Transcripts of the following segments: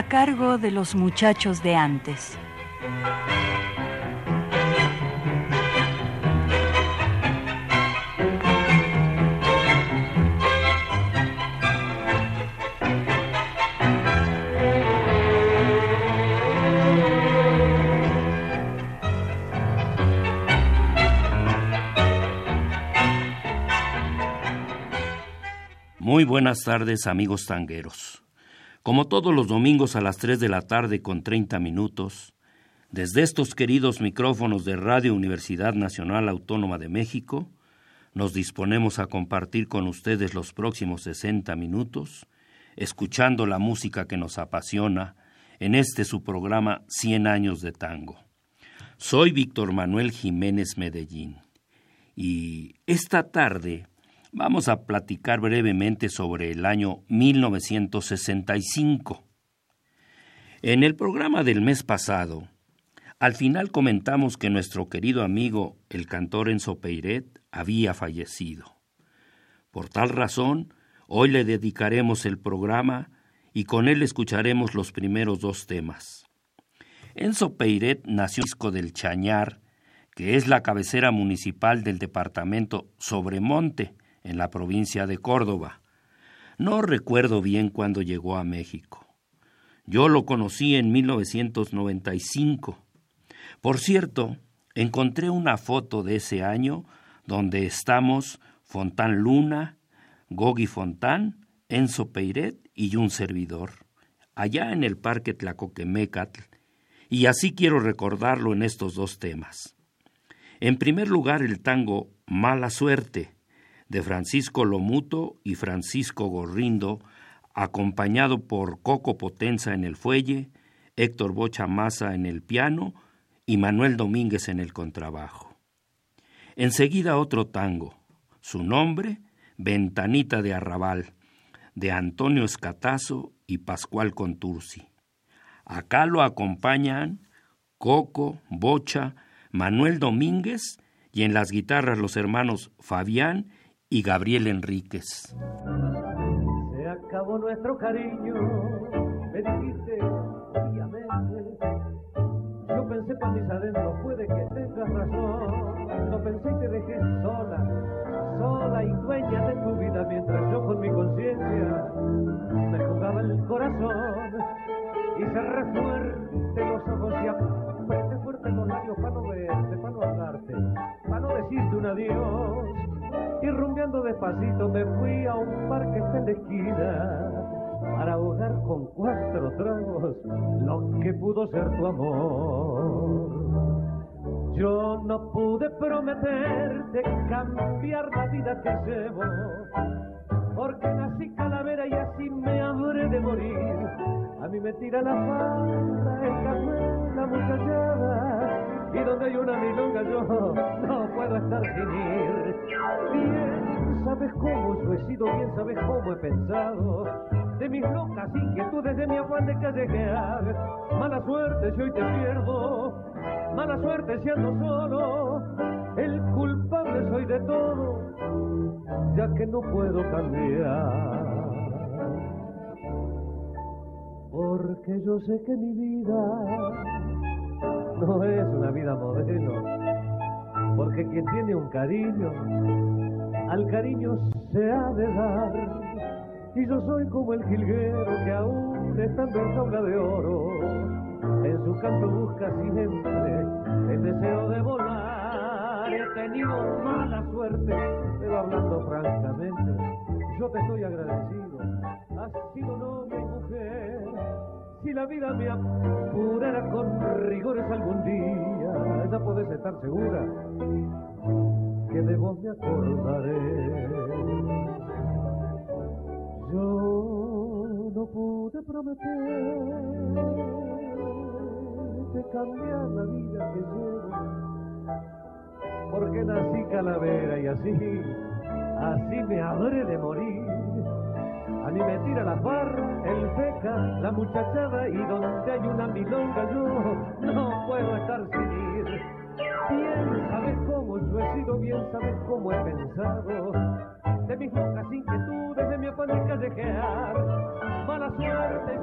A cargo de los muchachos de antes. Muy buenas tardes amigos tangueros. Como todos los domingos a las 3 de la tarde con 30 minutos, desde estos queridos micrófonos de Radio Universidad Nacional Autónoma de México, nos disponemos a compartir con ustedes los próximos 60 minutos, escuchando la música que nos apasiona en este su programa 100 años de tango. Soy Víctor Manuel Jiménez Medellín y esta tarde vamos a platicar brevemente sobre el año 1965. En el programa del mes pasado, al final comentamos que nuestro querido amigo, el cantor Enzo Peiret, había fallecido. Por tal razón, hoy le dedicaremos el programa y con él escucharemos los primeros dos temas. Enzo Peiret nació en del Chañar, que es la cabecera municipal del departamento Sobremonte, en la provincia de Córdoba. No recuerdo bien cuándo llegó a México. Yo lo conocí en 1995. Por cierto, encontré una foto de ese año donde estamos Fontán Luna, Gogi Fontán, Enzo Peiret y un servidor, allá en el Parque Tlacoquemecatl, y así quiero recordarlo en estos dos temas. En primer lugar, el tango Mala Suerte, de Francisco Lomuto y Francisco Gorrindo, acompañado por Coco Potenza en el fuelle, Héctor Bocha Maza en el piano y Manuel Domínguez en el contrabajo. Enseguida otro tango, su nombre, Ventanita de Arrabal, de Antonio Escatazo y Pascual Contursi. Acá lo acompañan Coco, Bocha, Manuel Domínguez y en las guitarras los hermanos Fabián y Gabriel Enríquez. Se acabó nuestro cariño, me dijiste obviamente. Yo pensé para mis adentros, puede que tengas razón. Lo pensé y te dejé sola, sola y dueña de tu vida, mientras yo con mi conciencia me jugaba el corazón. Y cerré fuerte los ojos y apreté fuerte los labios para no verte, para no hablarte, para no decirte un adiós y rumbeando despacito me fui a un parque en la esquina para ahogar con cuatro tragos lo que pudo ser tu amor. Yo no pude prometerte cambiar la vida que llevo, porque nací calavera y así me habré de morir. A mí me tira la falda, el café, muchachada, y donde hay una milonga yo no puedo estar sin ir. Bien sabes cómo yo he sido, bien sabes cómo he pensado, de mis locas inquietudes, de mi afán de callejear. Mala suerte si hoy te pierdo, mala suerte si ando solo, el culpable soy de todo, ya que no puedo cambiar. Porque yo sé que mi vida no es una vida modelo, porque quien tiene un cariño, al cariño se ha de dar. Y yo soy como el jilguero que aún estando en jaula de oro, en su canto busca siempre el deseo de volar. He tenido mala suerte, pero hablando francamente, yo te estoy agradecido. Has sido novia y mujer si la vida me apurara con rigores algún día, ya podés estar segura que de vos me acordaré. Yo no pude prometer de cambiar la vida que llevo. Porque nací calavera y así, así me habré de morir. A mí me tira la farra, el feca, la muchachada y donde hay una milonga yo no puedo estar sin ir. Bien sabes cómo yo he sido, bien sabes cómo he pensado. De mis locas inquietudes, de mi afán de callejear. Mala suerte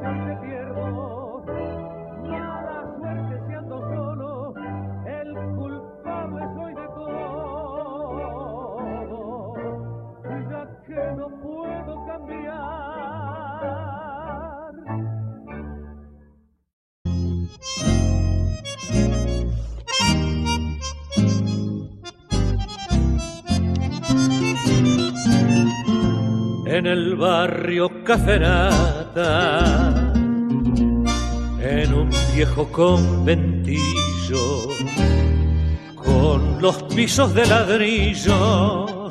en el barrio Caferata, en un viejo conventillo, con los pisos de ladrillo,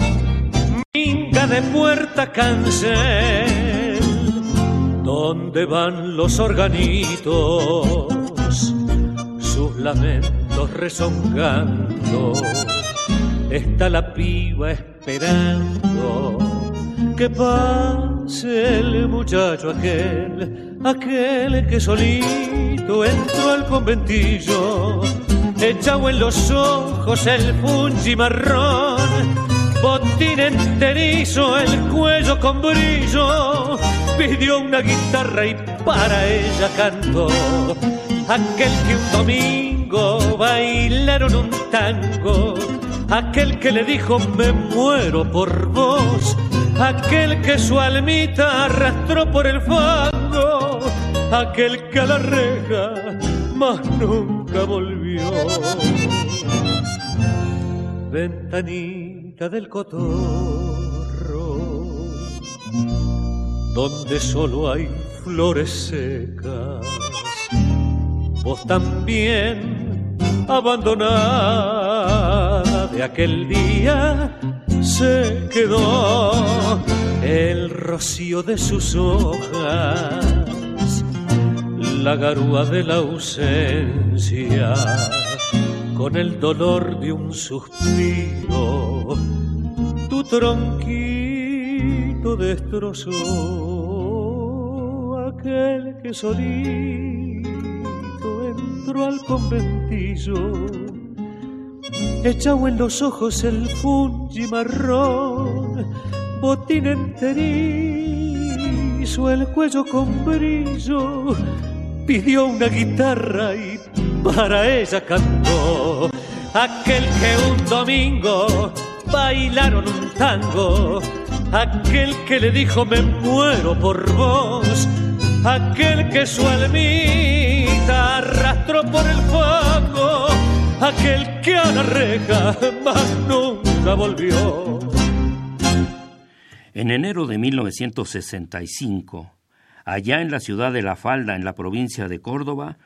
minga de puerta cancel, donde van los organitos, sus lamentos rezongando, está la piba esperando que pase el muchacho aquel, aquel que solito entró al conventillo, echado en los ojos el fungi marrón, botín enterizo, el cuello con brillo, pidió una guitarra y para ella cantó, aquel que un domingo bailaron un tango, aquel que le dijo me muero por vos, aquel que su almita arrastró por el fango, aquel que a la reja más nunca volvió. Ventanita del cotorro, donde solo hay flores secas, vos también abandonada de aquel día se quedó el rocío de sus hojas, la garúa de la ausencia, con el dolor de un suspiro, tu tronquito destrozó aquel que solito entró al conventillo echado en los ojos el fungi marrón, botín enterizo, el cuello con brillo, pidió una guitarra y para ella cantó. Aquel que un domingo bailaron un tango, aquel que le dijo me muero por vos, aquel que su almita arrastró por el fuego aquel que a la reja más nunca volvió. En enero de 1965, allá en la ciudad de La Falda, en la provincia de Córdoba,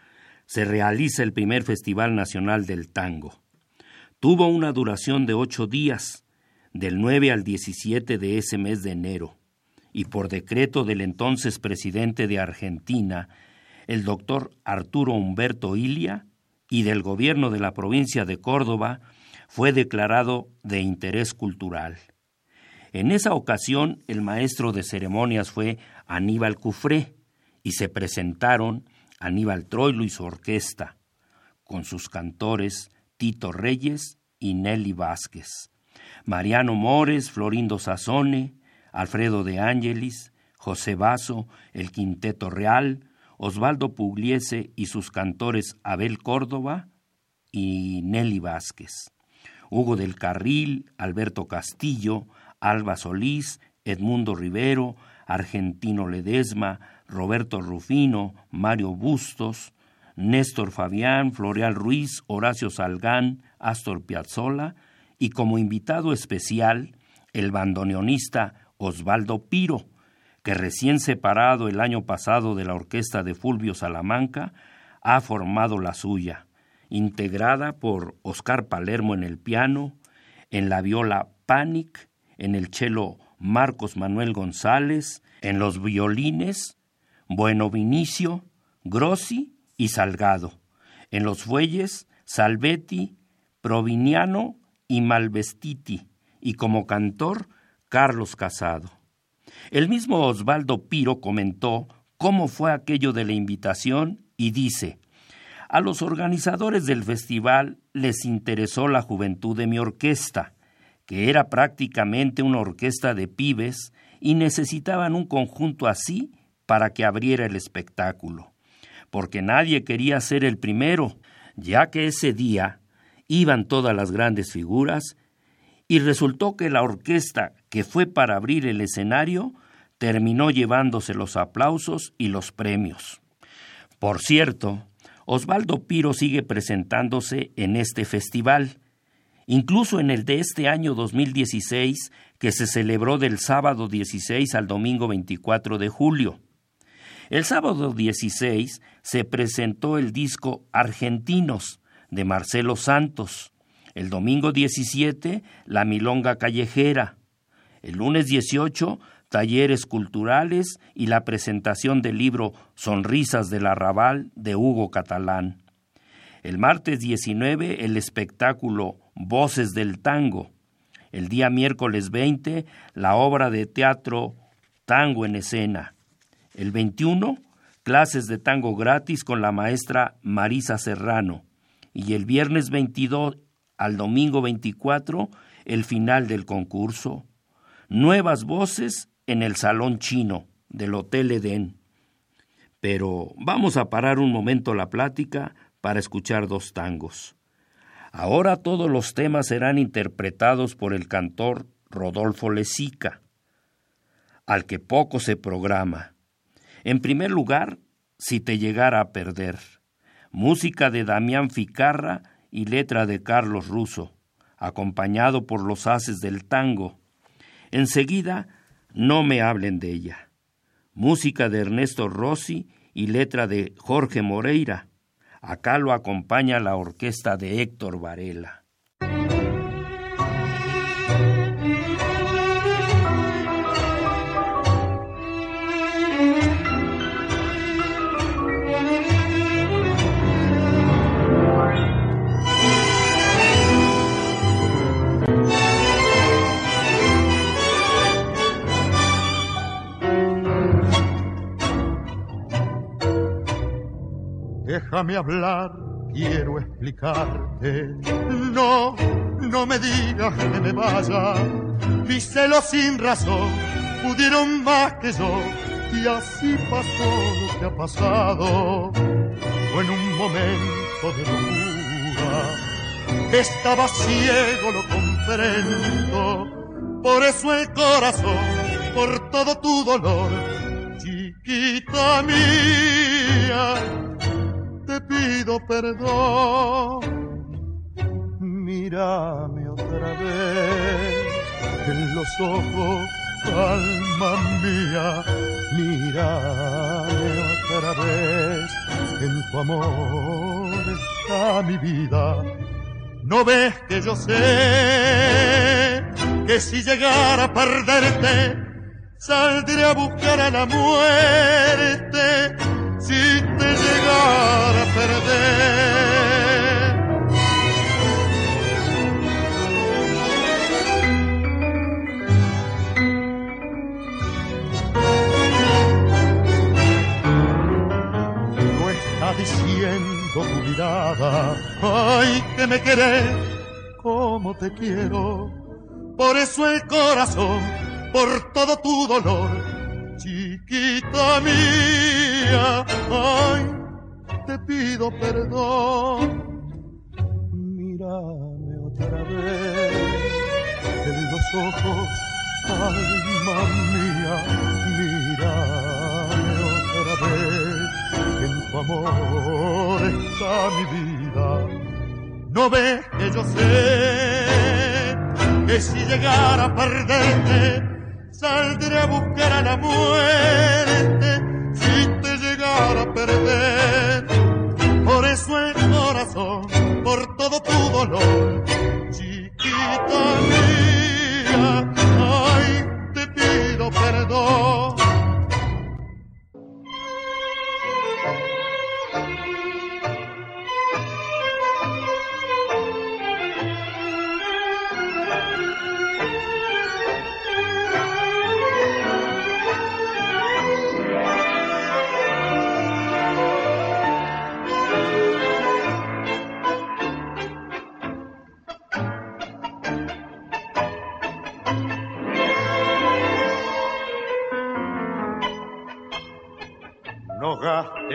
se realiza el primer Festival Nacional del Tango. Tuvo una duración de ocho días, del 9 al 17 de ese mes de enero, y por decreto del entonces presidente de Argentina, el doctor Arturo Humberto Ilia, y del gobierno de la provincia de Córdoba fue declarado de interés cultural. En esa ocasión el maestro de ceremonias fue Aníbal Cufré y se presentaron Aníbal Troilo y su orquesta, con sus cantores Tito Reyes y Nelly Vázquez, Mariano Mores, Florindo Sazone, Alfredo de Ángelis, José Basso, el Quinteto Real, Osvaldo Pugliese y sus cantores Abel Córdoba y Nelly Vázquez, Hugo del Carril, Alberto Castillo, Alba Solís, Edmundo Rivero, Argentino Ledesma, Roberto Rufino, Mario Bustos, Néstor Fabián, Floreal Ruiz, Horacio Salgán, Astor Piazzolla y como invitado especial el bandoneonista Osvaldo Piro, que recién separado el año pasado de la orquesta de Fulvio Salamanca, ha formado la suya, integrada por Oscar Palermo en el piano, en la viola Panic, en el cello Marcos Manuel González, en los violines Bueno Vinicio, Grossi y Salgado, En los fuelles, Salvetti, Proviniano y Malvestiti, y como cantor, Carlos Casado. El mismo Osvaldo Piro comentó cómo fue aquello de la invitación y dice, a los organizadores del festival les interesó la juventud de mi orquesta, que era prácticamente una orquesta de pibes y necesitaban un conjunto así para que abriera el espectáculo, porque nadie quería ser el primero, ya que ese día iban todas las grandes figuras y resultó que la orquesta que fue para abrir el escenario terminó llevándose los aplausos y los premios. Por cierto, Osvaldo Piro sigue presentándose en este festival, incluso en el de este año 2016, que se celebró del sábado 16 al domingo 24 de julio. El sábado 16 se presentó el disco Argentinos de Marcelo Santos. El domingo 17, La Milonga Callejera. El lunes 18, talleres culturales y la presentación del libro Sonrisas del Arrabal de Hugo Catalán. El martes 19 el espectáculo Voces del Tango. El día miércoles 20 la obra de teatro Tango en escena. El 21 clases de tango gratis con la maestra Marisa Serrano. Y el viernes 22 al domingo 24 el final del concurso. Nuevas voces en el salón chino del Hotel Edén. Pero vamos a parar un momento la plática para escuchar dos tangos. Ahora todos los temas serán interpretados por el cantor Rodolfo Lezica, al que poco se programa. En primer lugar, Si te llegara a perder, música de Damián Ficarra y letra de Carlos Russo, acompañado por los haces del tango. Enseguida, no me hablen de ella. Música de Ernesto Rossi y letra de Jorge Moreira. Acá lo acompaña la orquesta de Héctor Varela. Déjame hablar, quiero explicarte. No, no me digas que me vaya. Mis celos sin razón pudieron más que yo. Y así pasó lo que ha pasado. Fue en un momento de locura. Estaba ciego, lo comprendo. Por eso el corazón, por todo tu dolor, chiquita mía te pido perdón. Mírame otra vez en los ojos, alma mía. Mírame otra vez, en tu amor está mi vida. No ves que yo sé que si llegara a perderte, saldré a buscar a la muerte si te llegara a perder. No está diciendo tu mirada, ay, que me querés como te quiero. Por eso el corazón, por todo tu dolor, chiquita mía, ay, te pido perdón. Mírame otra vez en los ojos, alma mía, mírame otra vez, en tu amor está mi vida. No ves que yo sé que si llegara a perderte, saldré a buscar a la muerte si te llegara a perder. Por eso el corazón, por todo tu dolor, chiquita mía, ay, te pido perdón.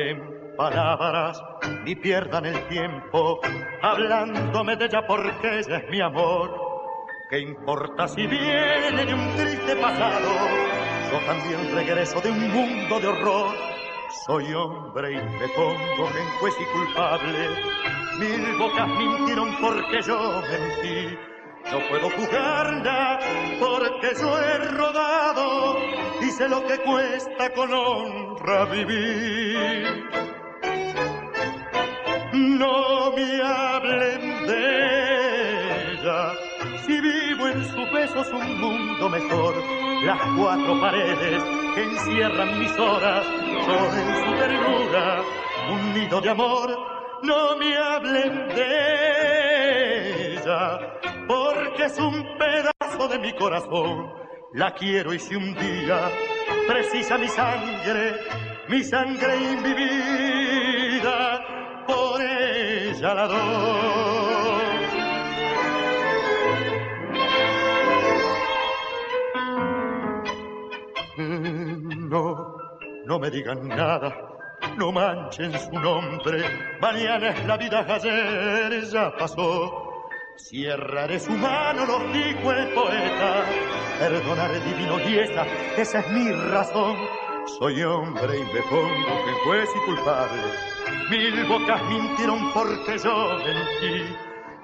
Gasten palabras ni pierdan el tiempo hablándome de ella porque ella es mi amor. ¿Qué importa si viene de un triste pasado? Yo también regreso de un mundo de horror. Soy hombre y me pongo en juez y culpable. Mil bocas mintieron porque yo mentí. No puedo jugarla porque yo he rodado y lo que cuesta con honra vivir. No me hablen de ella, si vivo en sus besos un mundo mejor. Las cuatro paredes que encierran mis horas son en su ternura un nido de amor. No me hablen de ella, porque es un pedazo de mi corazón. La quiero y si un día precisa mi sangre, mi sangre y mi vida, por ella la doy. No, no me digan nada, no manchen su nombre. Mañana es la vida, ayer ya pasó. Cierraré su mano, lo dijo el poeta. Perdonaré divino y esa, esa es mi razón. Soy hombre y me pongo en juez y culpable. Mil bocas mintieron porque yo mentí.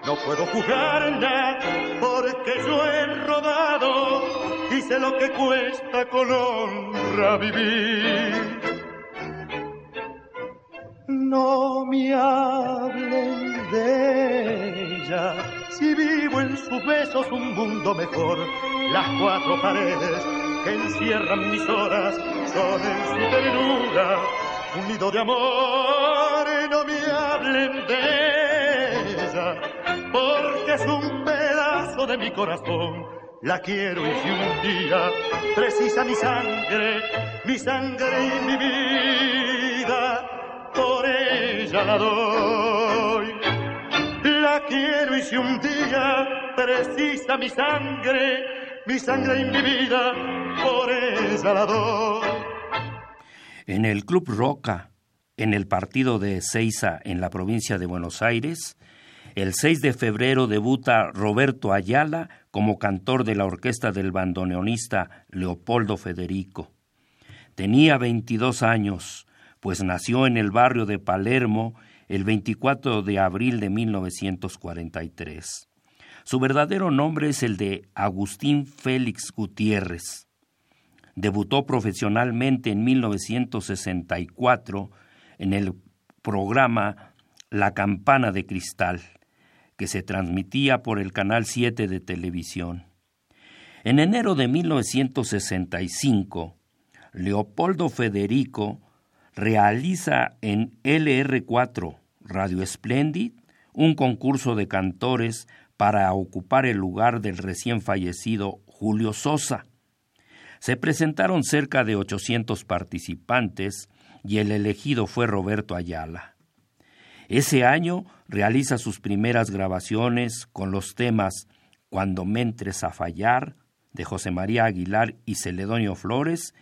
No puedo jugarla porque yo he rodado y sé lo que cuesta con honra vivir. No me hablen de ella, si vivo en sus besos un mundo mejor. Las cuatro paredes que encierran mis horas son en su ternura un nido de amor. No me hablen de ella, porque es un pedazo de mi corazón. La quiero y si un día precisa mi sangre, mi sangre y mi vida, por ella la doy. Quiero y precisa mi sangre, mi sangre y mi vida, por. En el Club Roca, en el partido de Ezeiza en la provincia de Buenos Aires, el 6 de febrero debuta Roberto Ayala como cantor de la orquesta del bandoneonista Leopoldo Federico. Tenía 22 años, pues nació en el barrio de Palermo el 24 de abril de 1943. Su verdadero nombre es el de Agustín Félix Gutiérrez. Debutó profesionalmente en 1964 en el programa La Campana de Cristal que se transmitía por el Canal 7 de televisión. En enero de 1965, Leopoldo Federico realiza en LR4 Radio Splendid un concurso de cantores para ocupar el lugar del recién fallecido Julio Sosa. Se presentaron cerca de 800 participantes y el elegido fue Roberto Ayala. Ese año realiza sus primeras grabaciones con los temas Cuando me entres a fallar, de José María Aguilar y Celedonio Flores,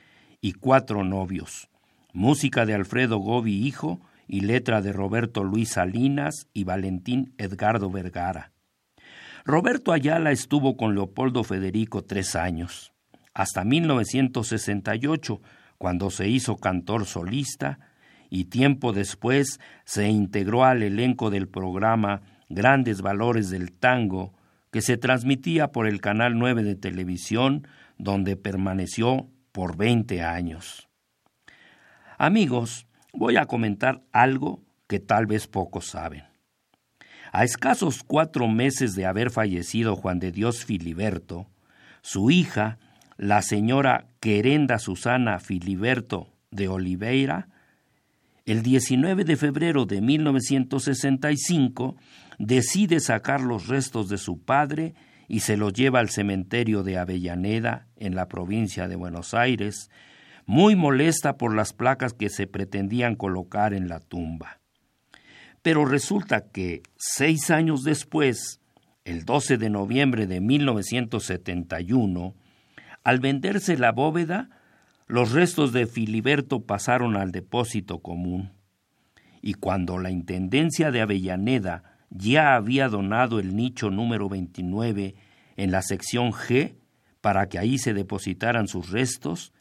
y Cuatro novios, música de Alfredo Gobi Hijo y letra de Roberto Luis Salinas y Valentín Edgardo Vergara. Roberto Ayala estuvo con Leopoldo Federico tres años, hasta 1968, cuando se hizo cantor solista y tiempo después se integró al elenco del programa Grandes Valores del Tango, que se transmitía por el Canal 9 de televisión, donde permaneció por 20 años. Amigos, voy a comentar algo que tal vez pocos saben. A escasos cuatro meses de haber fallecido Juan de Dios Filiberto, su hija, la señora Querenda Susana Filiberto de Oliveira, el 19 de febrero de 1965 decide sacar los restos de su padre y se los lleva al cementerio de Avellaneda, en la provincia de Buenos Aires, muy molesta por las placas que se pretendían colocar en la tumba. Pero resulta que seis años después, el 12 de noviembre de 1971, al venderse la bóveda, los restos de Filiberto pasaron al depósito común. Y cuando la Intendencia de Avellaneda ya había donado el nicho número 29 en la sección G para que ahí se depositaran sus restos,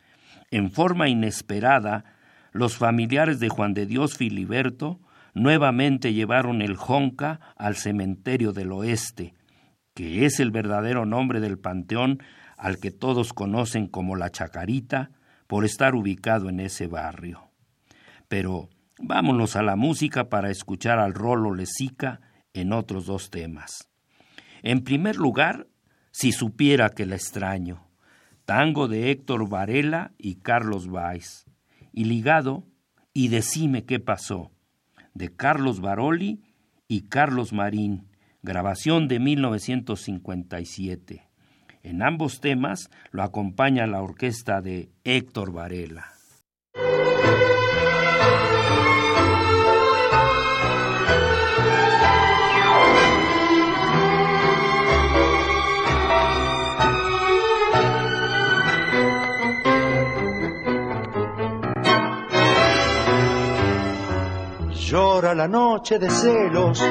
en forma inesperada, los familiares de Juan de Dios Filiberto nuevamente llevaron el Jonca al cementerio del oeste, que es el verdadero nombre del panteón al que todos conocen como la Chacarita, por estar ubicado en ese barrio. Pero vámonos a la música para escuchar al Rolo Lesica en otros dos temas. En primer lugar, si supiera que la extraño, tango de Héctor Varela y Carlos Valls, y ligado, y decime qué pasó, de Carlos Baroli y Carlos Marín, grabación de 1957. En ambos temas lo acompaña la orquesta de Héctor Varela. Llora la noche de celos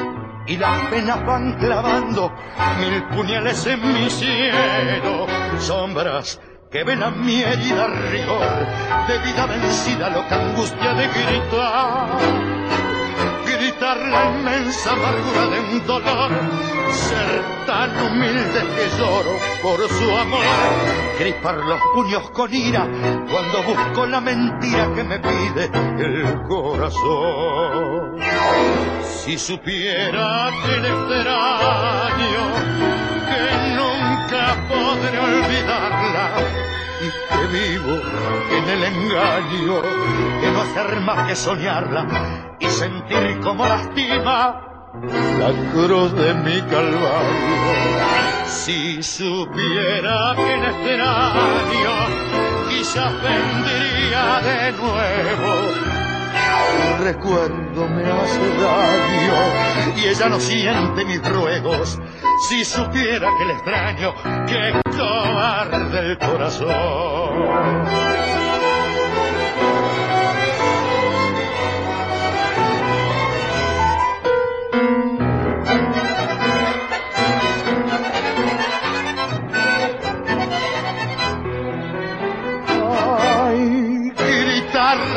y las penas van clavando mil puñales en mi cielo. Sombras que ven a mi herida rigor de vida vencida, loca angustia de gritar la inmensa amargura de un dolor, ser tan humilde que lloro por su amor, gripar los puños con ira cuando busco la mentira que me pide el corazón. Si supiera que le extraño, que nunca podré que vivo en el engaño, que no hacer más que soñarla y sentir como lastima la cruz de mi calvario. Si supiera que en este año quizás vendría de nuevo. El recuerdo me hace daño y ella no siente mis ruegos. Si supiera que le extraño, que cobarde el corazón.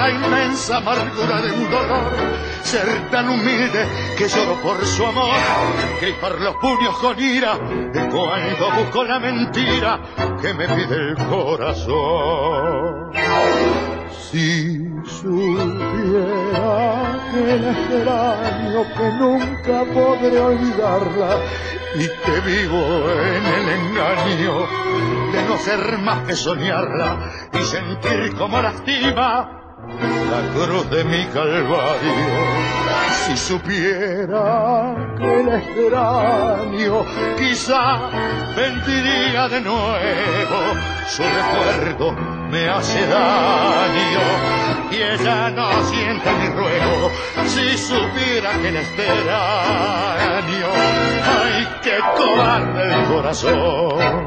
Inmensa amargura de un dolor, ser tan humilde que lloro por su amor, gripar los puños con ira de cuando busco la mentira que me pide el corazón. Si supiera que el extraño que nunca podré olvidarla y que vivo en el engaño de no ser más que soñarla y sentir como lastima la cruz de mi calvario. Si supiera que el extraño quizá vendría de nuevo, su recuerdo me hace daño y ella no siente mi ruego. Si supiera que el extraño, ay, que cobarde el corazón.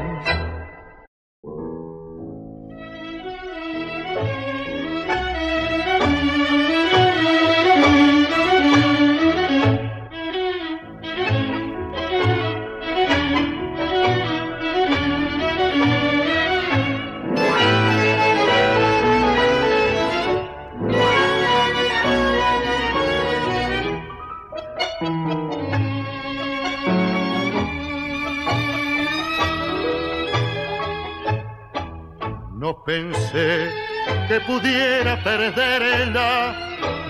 Pudiera perderla,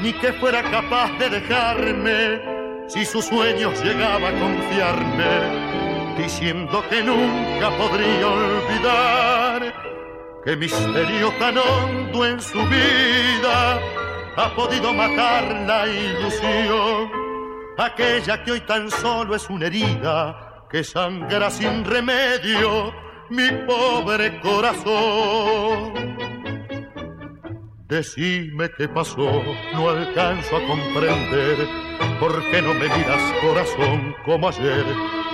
ni que fuera capaz de dejarme si sus sueños llegaba a confiarme, diciendo que nunca podría olvidar que misterio tan en su vida ha podido matar la ilusión, aquella que hoy tan solo es una herida que sangra sin remedio mi pobre corazón. Decime qué pasó, no alcanzo a comprender por qué no me miras corazón como ayer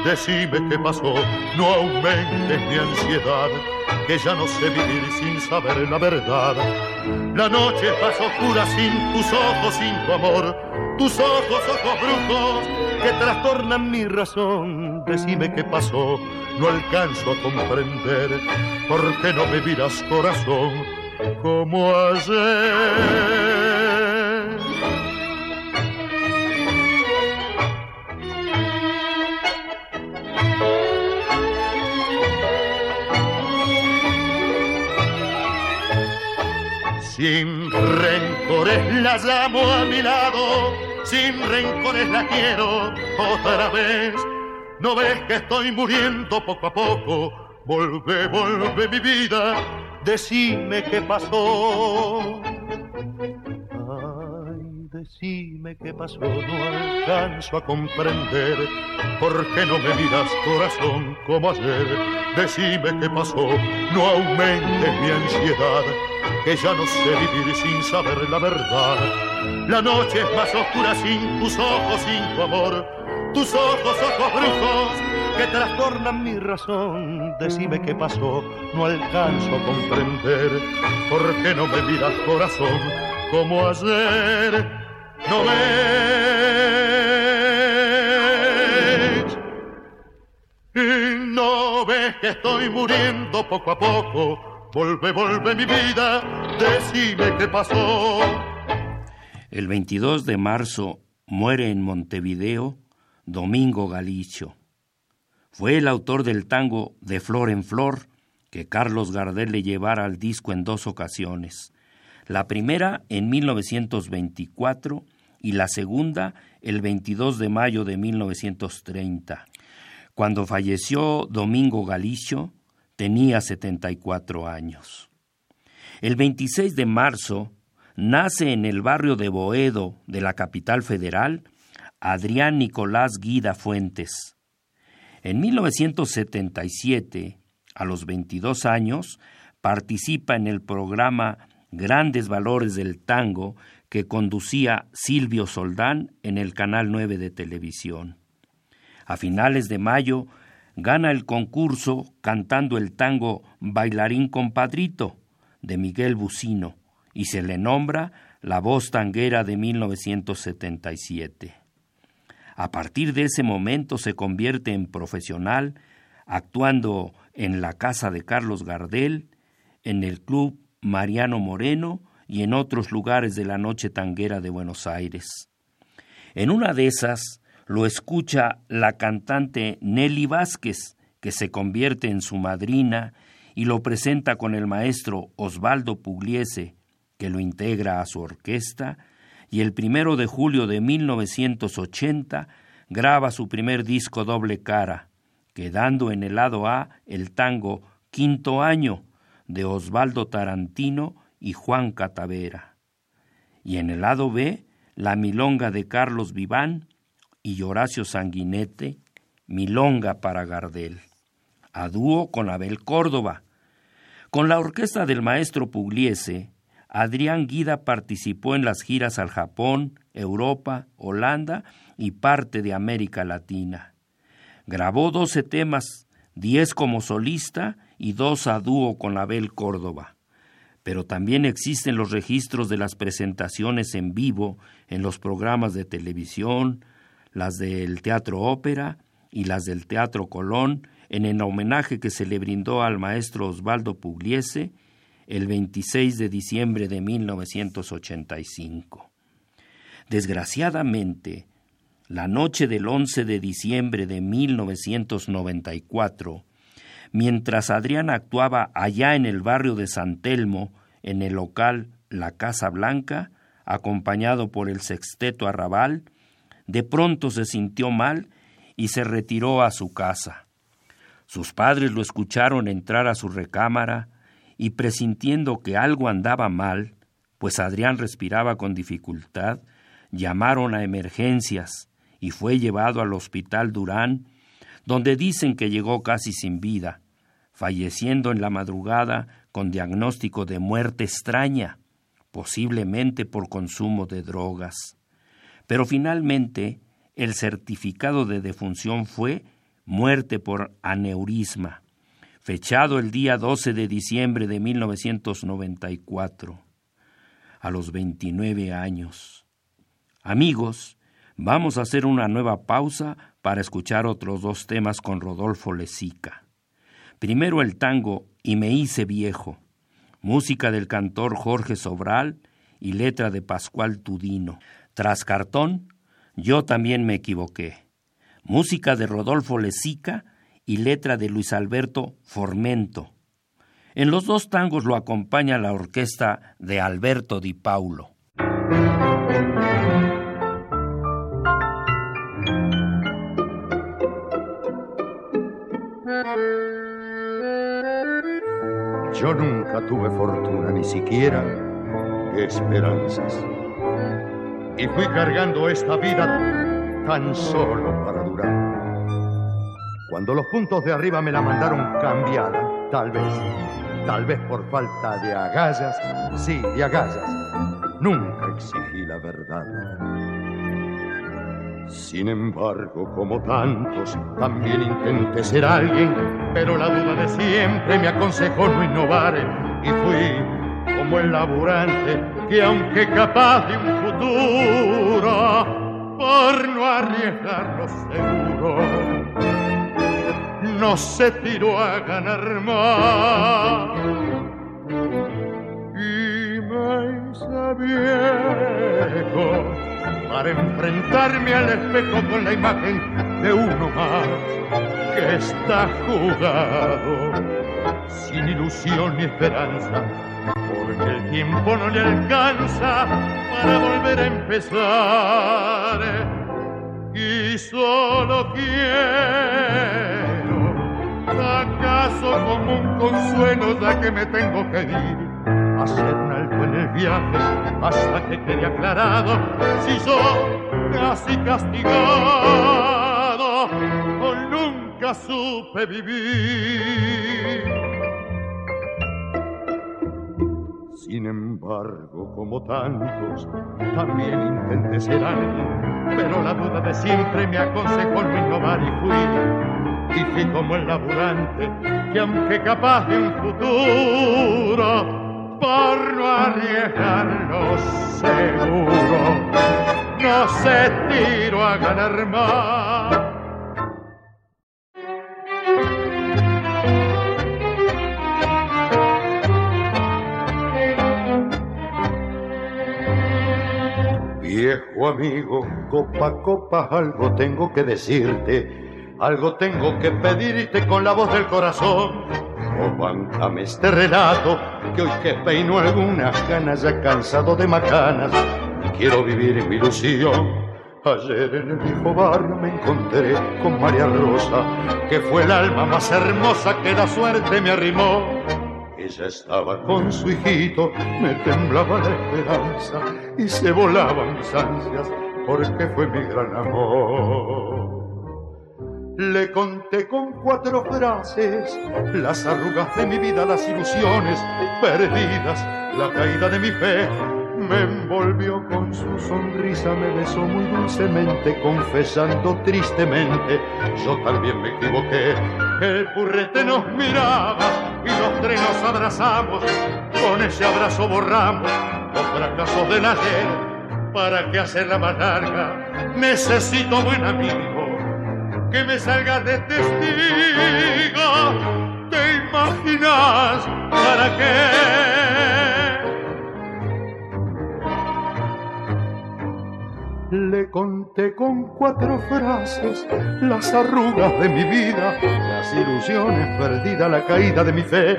decime qué pasó, no aumentes mi ansiedad, que ya no sé vivir sin saber la verdad. La noche es más oscura sin tus ojos, sin tu amor, tus ojos, ojos brujos, que trastornan mi razón. Decime qué pasó, no alcanzo a comprender, por qué no me miras corazón como ayer. Sin rencores la llamo a mi lado, sin rencores la quiero otra vez. No ves que estoy muriendo poco a poco, volve, volve mi vida, decime qué pasó. Ay, decime qué pasó, no alcanzo a comprender por qué no me miras corazón como ayer. Decime qué pasó, no aumentes mi ansiedad que ya no sé vivir sin saber la verdad. La noche es más oscura sin tus ojos, sin tu amor, tus ojos, ojos brujos, que trastornan mi razón. Decime qué pasó, no alcanzo a comprender, por qué no me miras corazón como ayer. No ves, y no ves que estoy muriendo poco a poco Volve, volve mi vida, decime qué pasó. El 22 de marzo muere en Montevideo Domingo Galicio. Fue el autor del tango De Flor en Flor que Carlos Gardel le llevara al disco en dos ocasiones. La primera en 1924 y la segunda el 22 de mayo de 1930. Cuando falleció Domingo Galicio, tenía 74 años. El 26 de marzo nace en el barrio de Boedo de la capital federal Adrián Nicolás Guida Fuentes. En 1977, a los 22 años, participa en el programa Grandes Valores del Tango que conducía Silvio Soldán en el Canal 9 de televisión. A finales de mayo gana el concurso cantando el tango Bailarín Compadrito de Miguel Bucino y se le nombra la voz tanguera de 1977. A partir de ese momento se convierte en profesional, actuando en la casa de Carlos Gardel, en el club Mariano Moreno y en otros lugares de la noche tanguera de Buenos Aires. En una de esas lo escucha la cantante Nelly Vázquez, que se convierte en su madrina y lo presenta con el maestro Osvaldo Pugliese, que lo integra a su orquesta, y el primero de julio de 1980 graba su primer disco doble cara, quedando en el lado A el tango Quinto Año de Osvaldo Tarantino y Juan Catavera, y en el lado B la milonga de Carlos Viván y Horacio Sanguinete, Milonga para Gardel, a dúo con Abel Córdoba. Con la orquesta del maestro Pugliese, Adrián Guida participó en las giras al Japón, Europa, Holanda y parte de América Latina. Grabó doce temas, diez como solista y dos a dúo con Abel Córdoba. Pero también existen los registros de las presentaciones en vivo en los programas de televisión, las del Teatro Ópera y las del Teatro Colón, en el homenaje que se le brindó al maestro Osvaldo Pugliese el 26 de diciembre de 1985. Desgraciadamente, la noche del 11 de diciembre de 1994, mientras Adrián actuaba allá en el barrio de San Telmo, en el local La Casa Blanca, acompañado por el sexteto Arrabal, de pronto se sintió mal y se retiró a su casa. Sus padres lo escucharon entrar a su recámara y presintiendo que algo andaba mal, pues Adrián respiraba con dificultad, llamaron a emergencias y fue llevado al hospital Durán, donde dicen que llegó casi sin vida, falleciendo en la madrugada con diagnóstico de muerte extraña, posiblemente por consumo de drogas. Pero finalmente el certificado de defunción fue muerte por aneurisma, fechado el día 12 de diciembre de 1994, a los 29 años. Amigos, vamos a hacer una nueva pausa para escuchar otros dos temas con Rodolfo Lezica. Primero el tango Y me hice viejo, música del cantor Jorge Sobral y letra de Pascual Tudino. Tras cartón, yo también me equivoqué. Música de Rodolfo Lezica y letra de Luis Alberto Formento. En los dos tangos lo acompaña la orquesta de Alberto Di Paulo. Yo nunca tuve fortuna, ni siquiera esperanzas. Y fui cargando esta vida tan solo para. Cuando los puntos de arriba me la mandaron cambiada, tal vez, tal vez por falta de agallas, sí, de agallas, nunca exigí la verdad. Sin embargo, como tantos, también intenté ser alguien, pero la duda de siempre me aconsejó no innovar y fui como el laburante que aunque capaz de un futuro, por no arriesgar lo seguro, no se tiró a ganar más. Y me hice viejo para enfrentarme al espejo con la imagen de uno más que está jugado, sin ilusión ni esperanza, porque el tiempo no le alcanza para volver a empezar. Y solo quiero, acaso como un consuelo, ya que me tengo que ir hacer un alto en el viaje hasta que quede aclarado si soy casi castigado o nunca supe vivir. Sin embargo, como tantos, también intenté ser alguien, pero la duda de siempre me aconsejó no innovar y fui y fui como el laburante que aunque capaz de un futuro por no arriesgarlo seguro, no se tiro a ganar más. Viejo amigo, copa copa, algo tengo que decirte, algo tengo que pedirte con la voz del corazón Oh, este relato, que hoy que peino algunas ganas, ya cansado de macanas, quiero vivir en mi ilusión. Ayer en el viejo barrio me encontré con María Rosa, que fue el alma más hermosa que la suerte me arrimó. Ella estaba con su hijito, me temblaba la esperanza y se volaban mis ansias porque fue mi gran amor. Le conté con cuatro frases las arrugas de mi vida, las ilusiones perdidas, la caída de mi fe. Me envolvió con su sonrisa, me besó muy dulcemente, confesando tristemente, yo también me equivoqué. El purrete nos miraba y los tres nos abrazamos, con ese abrazo borramos los fracasos del ayer. ¿Para qué hacerla más larga? Necesito buen amigo que me salga de testigo. ¿Te imaginas para qué? Le conté con cuatro frases las arrugas de mi vida, las ilusiones perdidas, la caída de mi fe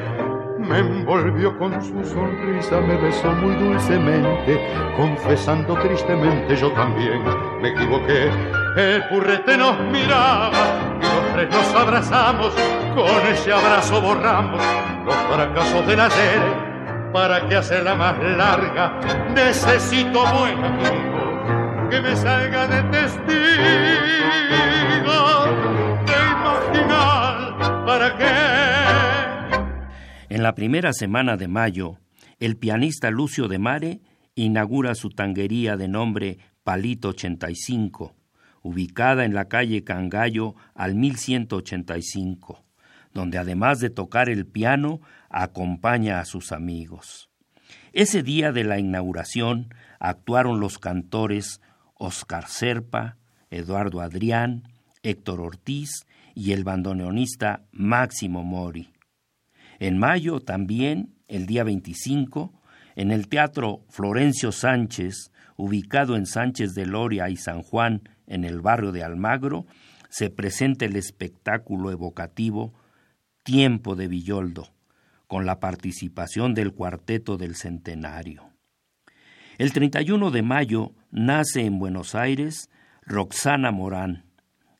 me envolvió con su sonrisa, me besó muy dulcemente, confesando tristemente yo también me equivoqué. El purrete nos miraba y los tres nos abrazamos, con ese abrazo borramos los fracasos del ayer. Para que hacerla más larga, necesito buen amigo que me salga de testigo, de imaginar para qué. En la primera semana de mayo, el pianista Lucio de Mare inaugura su tanguería de nombre Palito 85, ubicada en la calle Cangallo al 1185, donde además de tocar el piano, acompaña a sus amigos. Ese día de la inauguración actuaron los cantores Oscar Serpa, Eduardo Adrián, Héctor Ortiz y el bandoneonista Máximo Mori. En mayo también, el día 25, en el Teatro Florencio Sánchez, ubicado en Sánchez de Loria y San Juan, en el barrio de Almagro, se presenta el espectáculo evocativo Tiempo de Villoldo, con la participación del Cuarteto del Centenario. El 31 de mayo nace en Buenos Aires Roxana Morán,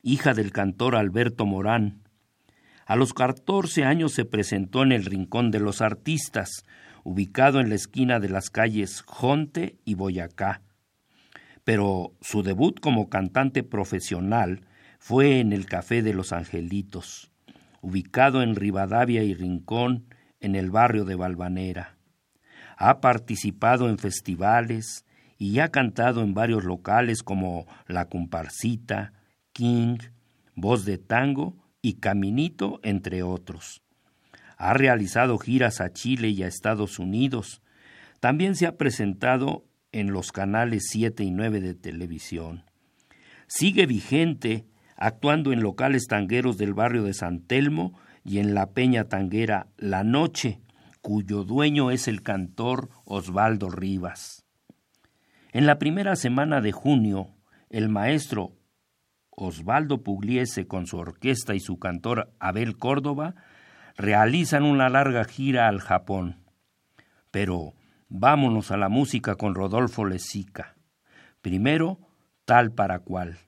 hija del cantor Alberto Morán. A los 14 años se presentó en el Rincón de los Artistas, ubicado en la esquina de las calles Jonte y Boyacá, pero su debut como cantante profesional fue en el Café de los Angelitos, ubicado en Rivadavia y Rincón, en el barrio de Valvanera. Ha participado en festivales y ha cantado en varios locales como La Comparsita, King, Voz de Tango y Caminito, entre otros. Ha realizado giras a Chile y a Estados Unidos. También se ha presentado en los canales 7 y 9 de televisión. Sigue vigente, actuando en locales tangueros del barrio de San Telmo y en la peña tanguera La Noche, cuyo dueño es el cantor Osvaldo Rivas. En la primera semana de junio, el maestro Osvaldo Pugliese con su orquesta y su cantor Abel Córdoba realizan una larga gira al Japón. Pero Vámonos a la música con Rodolfo Lezica. Primero, Tal para cual,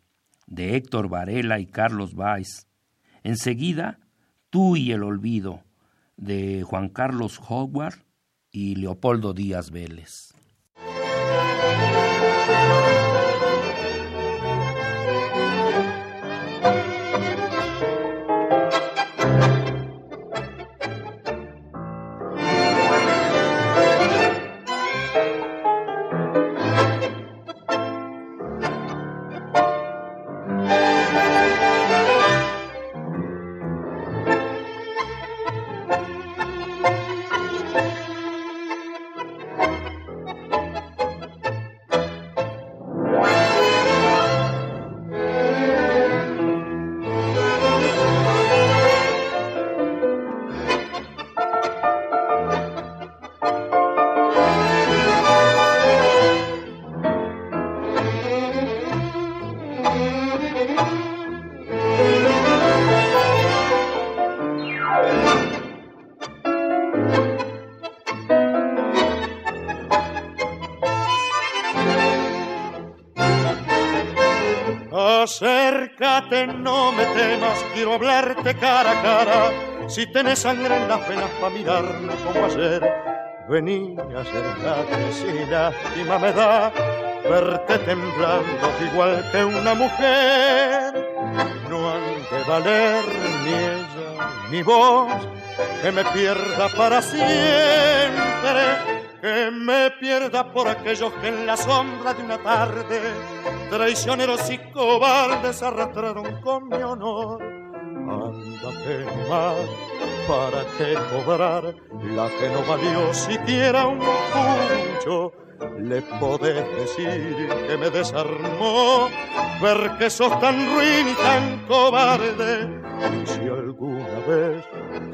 de Héctor Varela y Carlos Valls. Enseguida, Tú y el olvido, de Juan Carlos Howard y Leopoldo Díaz Vélez. No me temas, quiero hablarte cara a cara. Si tenés sangre en las penas para mirarme como ayer, vení, acércate si lástima me da verte temblando igual que una mujer. No han de valer ni ella ni vos, que me pierda para siempre que me pierda por aquellos que en la sombra de una tarde, traicioneros y cobardes arrastraron con mi honor. Anda más, ¿para qué cobrar la que no valió siquiera un puncho? Le podés decir que me desarmó ver que sos tan ruin y tan cobarde. Y si alguna vez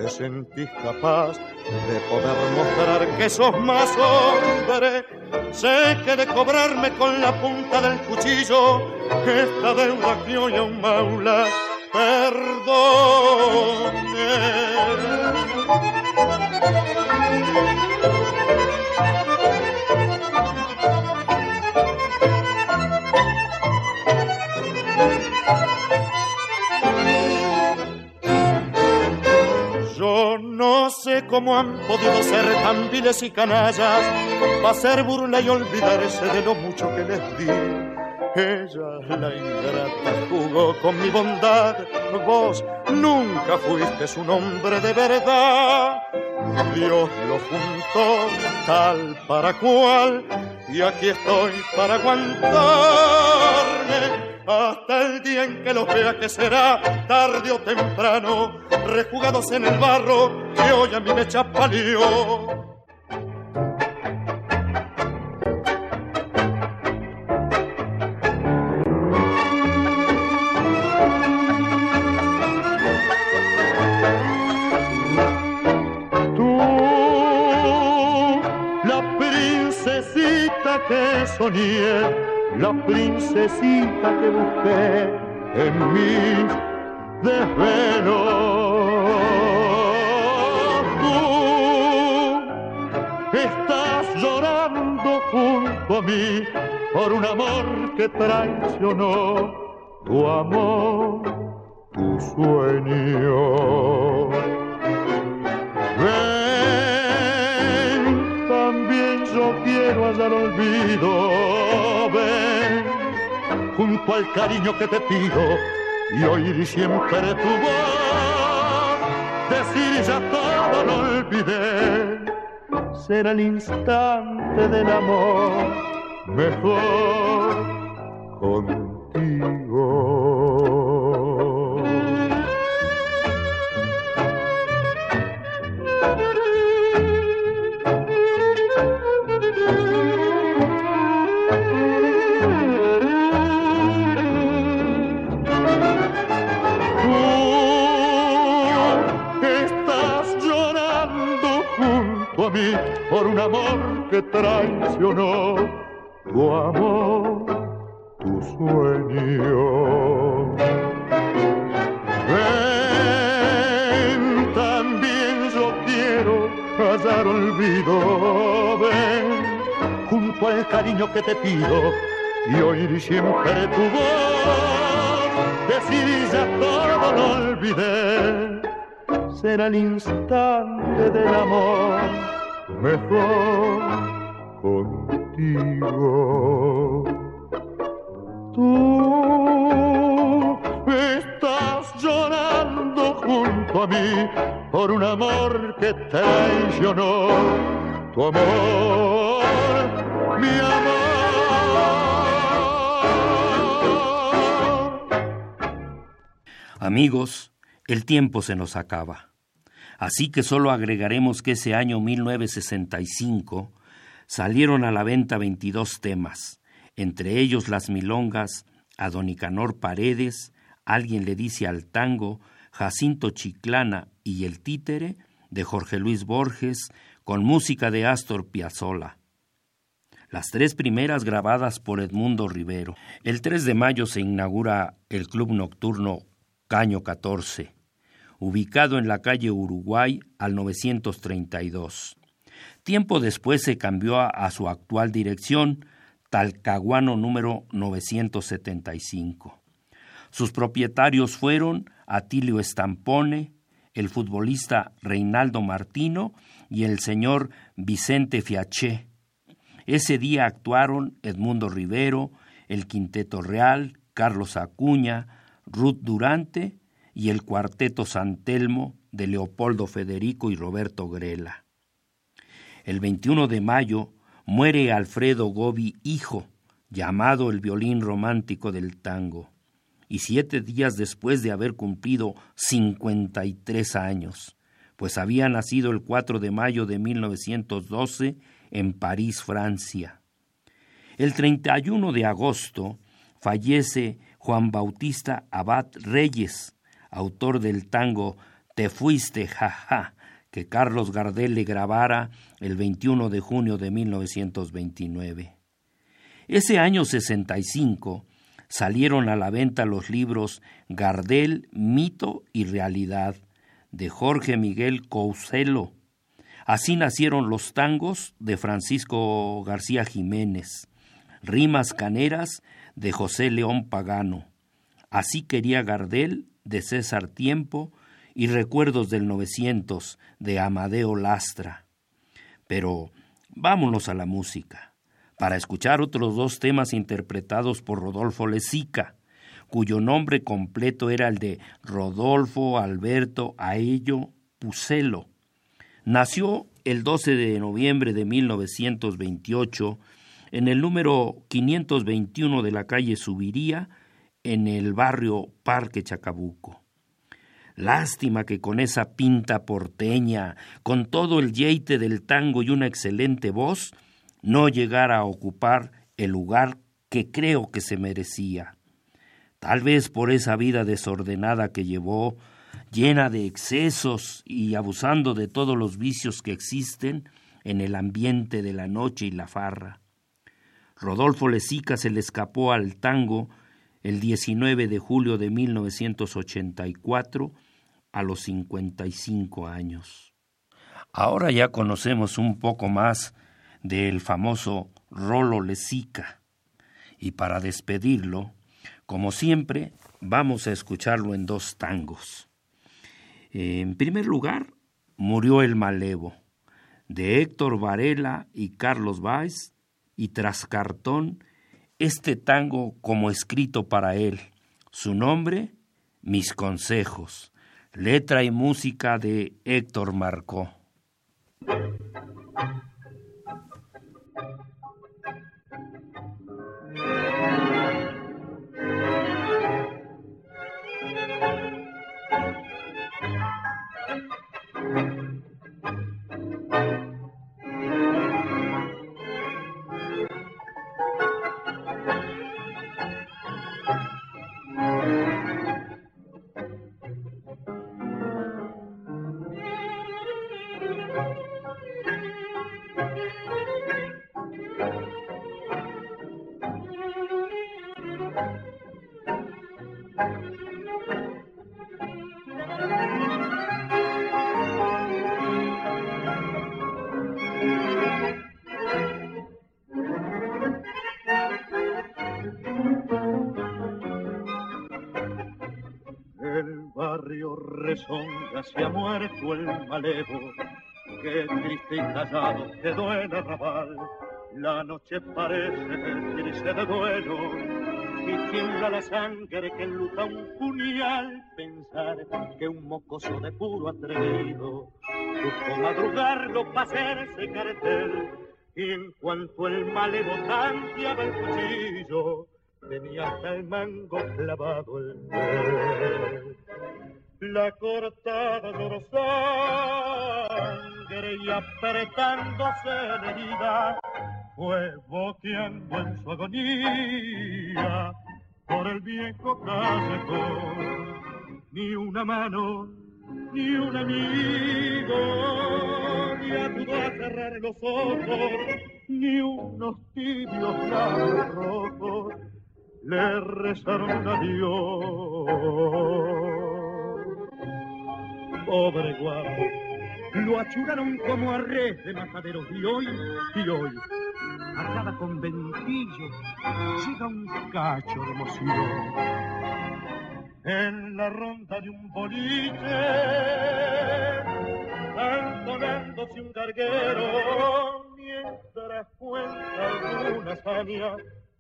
te sentís capaz de poder mostrar que sos más hombre, sé que de cobrarme con la punta del cuchillo esta deuda que hoy un maula perdone. No sé cómo han podido ser tan viles y canallas para hacer burla y olvidarse de lo mucho que les di. Ella, la ingrata, jugó con mi bondad. Vos nunca fuiste un hombre de verdad. Dios lo juntó tal para cual y aquí estoy para aguantarme hasta el día en que los vea que será tarde o temprano, rejugados en el barro que hoy a mí me chapaleó. que soñé la princesita que busqué en mi desvelo. Tú estás llorando junto a mí por un amor que traicionó tu amor, tu sueño. quiero hallar olvido. Junto al cariño que te pido y oír siempre tu voz. Decir ya todo lo olvidé. Será el instante del amor mejor contigo. Que traicionó tu amor, tu sueño. Ven, también yo quiero hallar olvido, ven, junto al cariño que te pido y oír siempre tu voz, decir ya todo lo olvidé será el instante del amor mejor contigo. Tú estás llorando junto a mí por un amor que traicionó tu amor, mi amor. Amigos, el tiempo se nos acaba. Así que solo agregaremos que ese año 1965 salieron a la venta 22 temas, entre ellos las milongas a Don Icanor Paredes, Alguien le dice al tango, Jacinto Chiclana y El Títere de Jorge Luis Borges, con música de Astor Piazzolla. Las tres primeras grabadas por Edmundo Rivero. El 3 de mayo se inaugura el Club Nocturno Caño 14 ubicado en la calle Uruguay al 932. Tiempo después se cambió a, su actual dirección, Talcahuano número 975. Sus propietarios fueron Atilio Estampone, el futbolista Reinaldo Martino y el señor Vicente Fiaché. Ese día actuaron Edmundo Rivero, el Quinteto Real, Carlos Acuña, Ruth Durante y el Cuarteto San Telmo de Leopoldo Federico y Roberto Grela. El 21 de mayo muere Alfredo Gobi hijo, llamado el violín romántico del tango, y siete días después de haber cumplido 53 años, pues había nacido el 4 de mayo de 1912 en París, Francia. El 31 de agosto fallece Juan Bautista Abad Reyes, autor del tango Te fuiste, jaja, que Carlos Gardel le grabara el 21 de junio de 1929. Ese año 65 salieron a la venta los libros Gardel, Mito y Realidad, de Jorge Miguel Couselo. Así nacieron los tangos de Francisco García Jiménez, Rimas Caneras de José León Pagano. Así quería Gardel de César Tiempo y Recuerdos del 900 de Amadeo Lastra. Pero vámonos a la música, para escuchar otros dos temas interpretados por Rodolfo Lezica, cuyo nombre completo era el de Rodolfo Alberto Aello Pucelo. Nació el 12 de noviembre de 1928 en el número 521 de la calle Subiría, en el barrio Parque Chacabuco. Lástima que con esa pinta porteña, con todo el yeite del tango y una excelente voz, no llegara a ocupar el lugar que creo que se merecía. Tal vez por esa vida desordenada que llevó, llena de excesos y abusando de todos los vicios que existen en el ambiente de la noche y la farra. Rodolfo Lezica se le escapó al tango el 19 de julio de 1984 a los 55 años. Ahora ya conocemos un poco más del famoso Rolo Lezica y para despedirlo, como siempre, vamos a escucharlo en dos tangos. En primer lugar, Murió el Malevo, de Héctor Varela y Carlos Valls, y tras cartón, este tango como escrito para él. Su nombre, Mis Consejos. Letra y música de Héctor Marcó. Se ha muerto el malevo, que triste y callado quedó el arrabal. La noche parece triste de duelo y tiembla la sangre que luta un puñal. Pensar que un mocoso de puro atrevido buscó madrugarlo para hacerse cartel. Y en cuanto el malevo tanteaba el cuchillo, tenía hasta el mango clavado el pelo la cortada lloró sangre y apretándose la herida fue boqueando en su agonía por el viejo callejón. Ni una mano ni un amigo ni ayudó a cerrar los ojos ni unos tibios rojos le rezaron a Dios pobre guapo. Lo achuraron como a res de mataderos y hoy, y hoy, armada con ventillo, llega un cacho de emoción. En la ronda de un boliche, altonándose un carguero, mientras cuenta alguna hazaña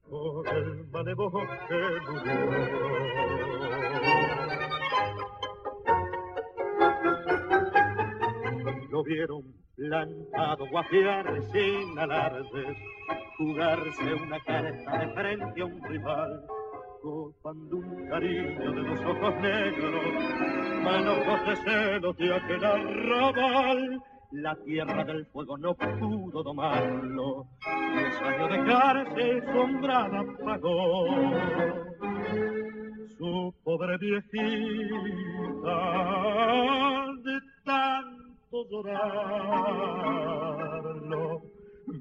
por el malevo que murió. Lo vieron plantado guajear sin alardes, jugarse una carta de frente a un rival, copando un cariño de los ojos negros, manojos de celos de aquel arrabal. La tierra del fuego no pudo domarlo, los años de cárcel sombrada pagó. Su pobre viejita de tan llorarlo,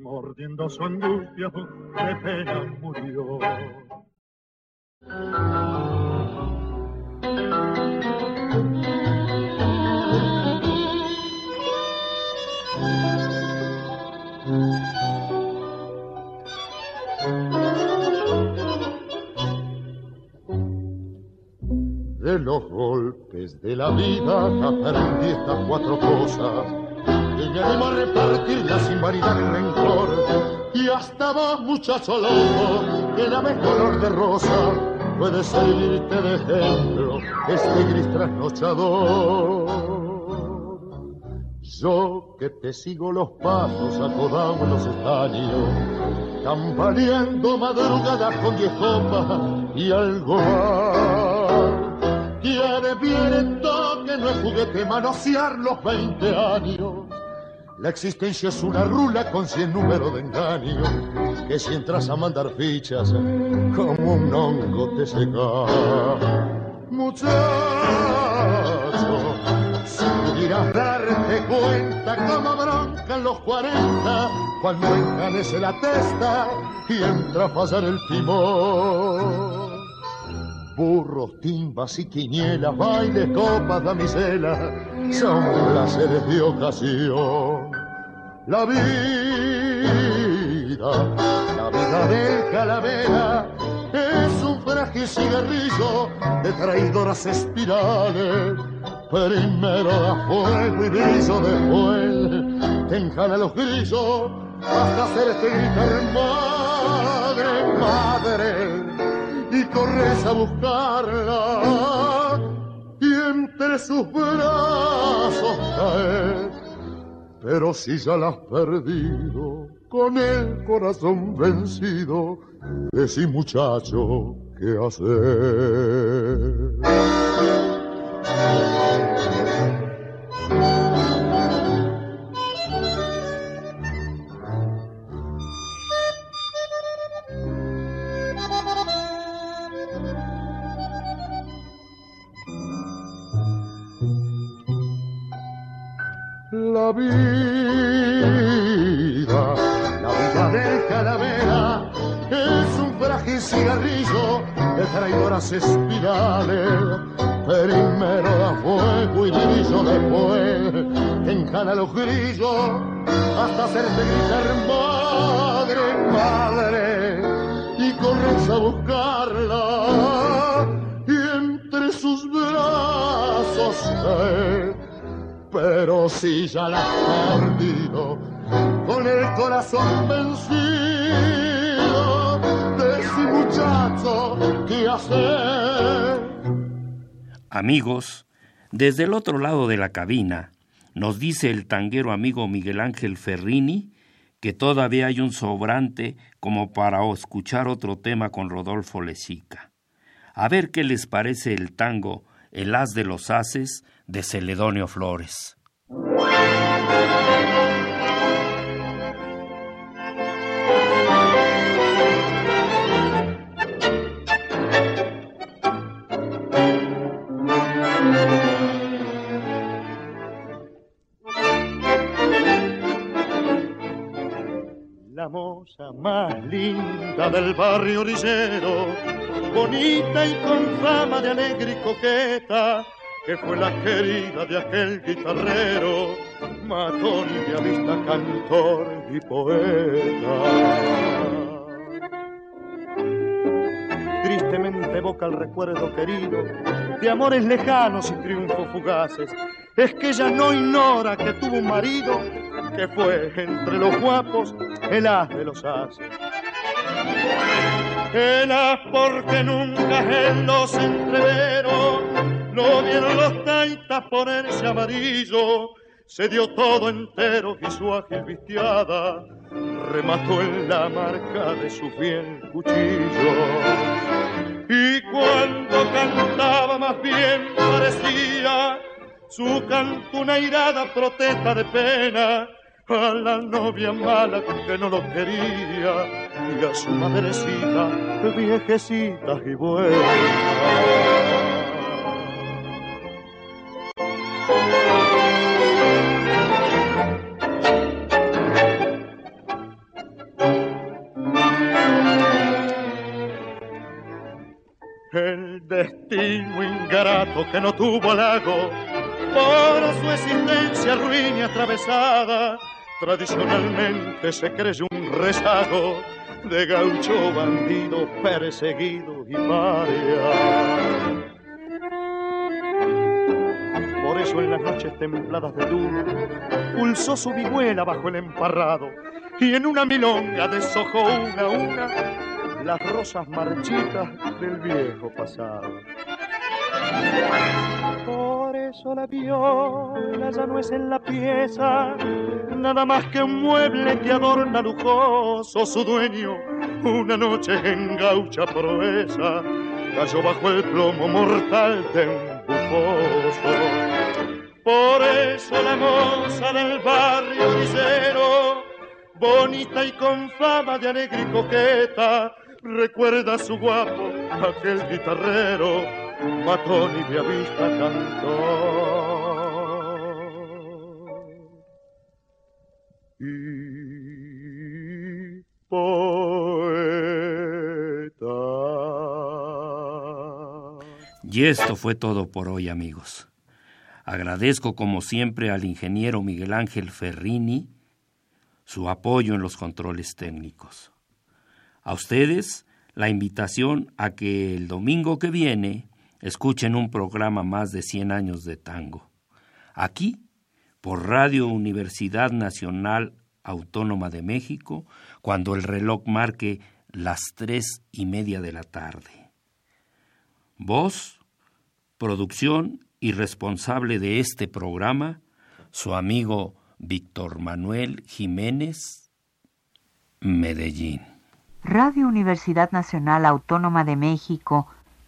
mordiendo su angustia de pena murió. De los golpes de la vida aprendí estas cuatro cosas. Que me animo a repartirlas sin variar el rencor. Y hasta vos muchacho loco que la ves color de rosa puede servirte de ejemplo este gris trasnochador. Yo que te sigo los pasos acodado en los estaños campaneando madrugadas con diez copas y algo más. Quiere viento que no es juguete manosear los 20 años. La existencia es una rula con cien números de engaño, que si entras a mandar fichas, como un hongo te seca. Muchacho, si pudieras darte cuenta cómo broncan los 40 cuando encanece la testa y entra a fallar el timón. Burros, timbas y quinielas, bailes, copas, damiselas, son placeres de ocasión. La vida, la vida del calavera es un frágil cigarrillo de traidoras espirales. Primero da fuego y brillo después te enjala los grillos hasta hacerte gritar madre, madre y corres a buscarla y entre sus brazos caes. Pero si ya la has perdido, con el corazón vencido, decí muchacho, ¿qué hacer? La vida, la vida del calavera es un frágil cigarrillo de traidoras espirales. Primero da fuego y brillo después encana los grillos hasta hacerte gritar madre, madre y corres a buscarla y entre sus brazos pero si ya la has perdido, con el corazón vencido, de ese muchacho, ¿qué hacer? Amigos, desde el otro lado de la cabina, nos dice el tanguero amigo Miguel Ángel Ferrini que todavía hay un sobrante como para escuchar otro tema con Rodolfo Lezica. A ver qué les parece el tango El As de los Haces de Celedonio Flores. La moza más linda del barrio orillero, bonita y con fama de alegre y coqueta, que fue la querida de aquel guitarrero, matón y vista cantor y poeta. Tristemente evoca el recuerdo querido de amores lejanos y triunfos fugaces. Es que ella no ignora que tuvo un marido que fue entre los guapos el as de los haces. El as porque nunca en los entreveros lo vieron los taitas ponerse amarillo, se dio todo entero y su ágil vistiada remató en la marca de su fiel cuchillo. Y cuando cantaba más bien parecía su canto una irada protesta de pena a la novia mala que no lo quería y a su madrecita viejecita y buena. Que no tuvo lago por su existencia ruin y atravesada, tradicionalmente se cree un rezago de gaucho bandido perseguido y paria. Por eso en las noches templadas de luna pulsó su vihuela bajo el emparrado y en una milonga deshojó una a una las rosas marchitas del viejo pasado. Por eso la viola ya no es en la pieza, nada más que un mueble que adorna lujoso su dueño, una noche en gaucha proeza, cayó bajo el plomo mortal de un bufoso. Por eso la moza del barrio Guillero, bonita y con fama de alegre y coqueta, recuerda a su guapo, aquel guitarrero, matón y de vista cantor. Y poeta. Y esto fue todo por hoy, amigos. Agradezco como siempre al ingeniero Miguel Ángel Ferrini su apoyo en los controles técnicos. A ustedes la invitación a que el domingo que viene escuchen un programa más de 100 años de tango. Aquí, por Radio Universidad Nacional Autónoma de México, cuando el reloj marque las tres y media de la tarde. Voz, producción y responsable de este programa, su amigo Víctor Manuel Jiménez, Medellín. Radio Universidad Nacional Autónoma de México